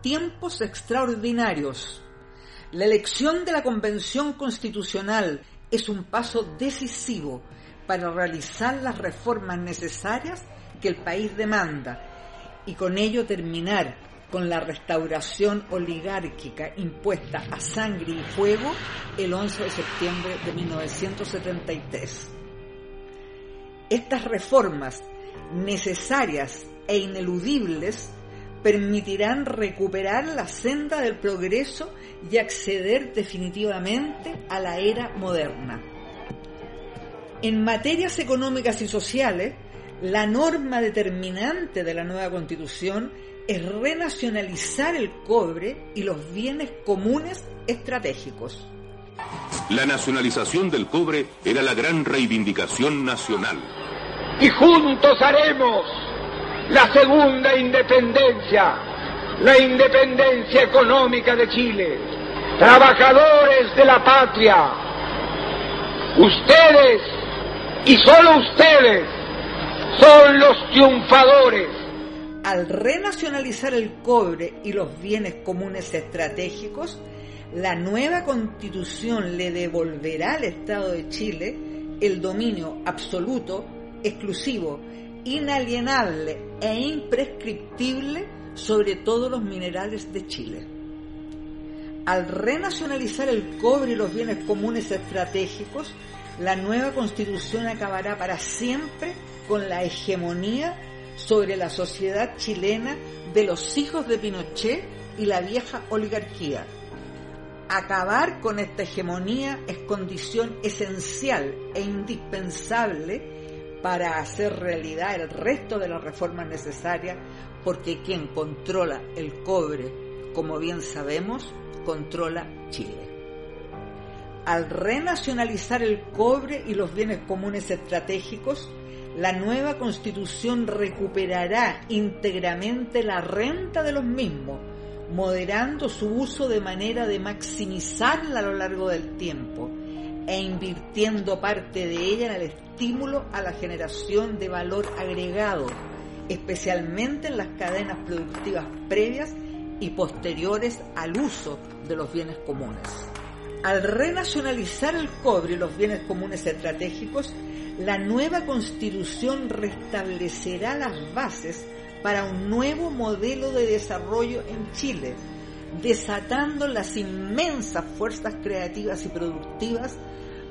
tiempos extraordinarios. La elección de la Convención Constitucional es un paso decisivo para realizar las reformas necesarias que el país demanda y con ello terminar con la restauración oligárquica impuesta a sangre y fuego el 11 de septiembre de 1973. Estas reformas necesarias e ineludibles permitirán recuperar la senda del progreso y acceder definitivamente a la era moderna. En materias económicas y sociales, la norma determinante de la nueva constitución es renacionalizar el cobre y los bienes comunes estratégicos. La nacionalización del cobre era la gran reivindicación nacional. Y juntos haremos la segunda independencia, la independencia económica de Chile. Trabajadores de la patria, ustedes y solo ustedes son los triunfadores. Al renacionalizar el cobre y los bienes comunes estratégicos, la nueva constitución le devolverá al Estado de Chile el dominio absoluto, exclusivo inalienable e imprescriptible sobre todos los minerales de Chile. Al renacionalizar el cobre y los bienes comunes estratégicos, la nueva constitución acabará para siempre con la hegemonía sobre la sociedad chilena de los hijos de Pinochet y la vieja oligarquía. Acabar con esta hegemonía es condición esencial e indispensable para hacer realidad el resto de las reformas necesarias, porque quien controla el cobre, como bien sabemos, controla Chile. Al renacionalizar el cobre y los bienes comunes estratégicos, la nueva constitución recuperará íntegramente la renta de los mismos, moderando su uso de manera de maximizarla a lo largo del tiempo e invirtiendo parte de ella en el estímulo a la generación de valor agregado, especialmente en las cadenas productivas previas y posteriores al uso de los bienes comunes. Al renacionalizar el cobre y los bienes comunes estratégicos, la nueva constitución restablecerá las bases para un nuevo modelo de desarrollo en Chile, desatando las inmensas fuerzas creativas y productivas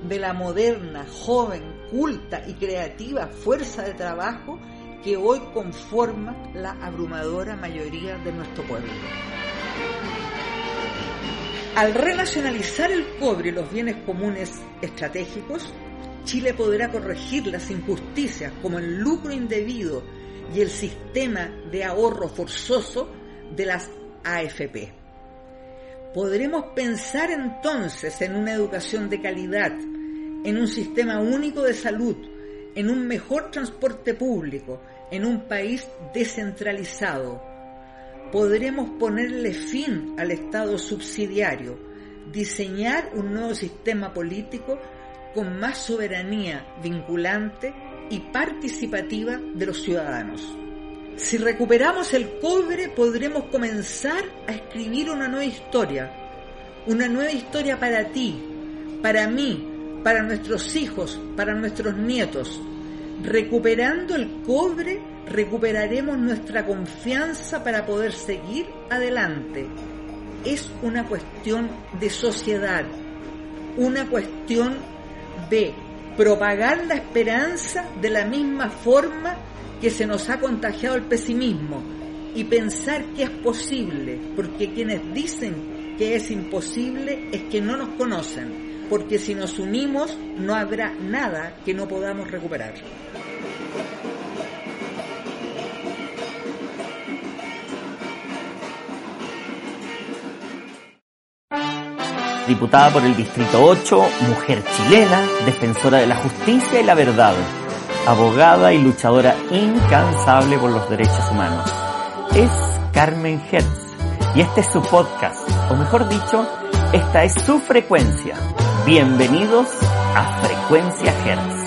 de la moderna, joven, culta y creativa fuerza de trabajo que hoy conforma la abrumadora mayoría de nuestro pueblo. Al renacionalizar el cobre y los bienes comunes estratégicos, Chile podrá corregir las injusticias como el lucro indebido y el sistema de ahorro forzoso de las AFP. Podremos pensar entonces en una educación de calidad, en un sistema único de salud, en un mejor transporte público, en un país descentralizado. Podremos ponerle fin al Estado subsidiario, diseñar un nuevo sistema político con más soberanía vinculante y participativa de los ciudadanos. Si recuperamos el cobre podremos comenzar a escribir una nueva historia, una nueva historia para ti, para mí, para nuestros hijos, para nuestros nietos. Recuperando el cobre recuperaremos nuestra confianza para poder seguir adelante. Es una cuestión de sociedad, una cuestión de propagar la esperanza de la misma forma que se nos ha contagiado el pesimismo y pensar que es posible, porque quienes dicen que es imposible es que no nos conocen, porque si nos unimos no habrá nada que no podamos recuperar. diputada por el Distrito 8, mujer chilena, defensora de la justicia y la verdad, abogada y luchadora incansable por los derechos humanos. Es Carmen Hertz y este es su podcast, o mejor dicho, esta es su frecuencia. Bienvenidos a Frecuencia Hertz.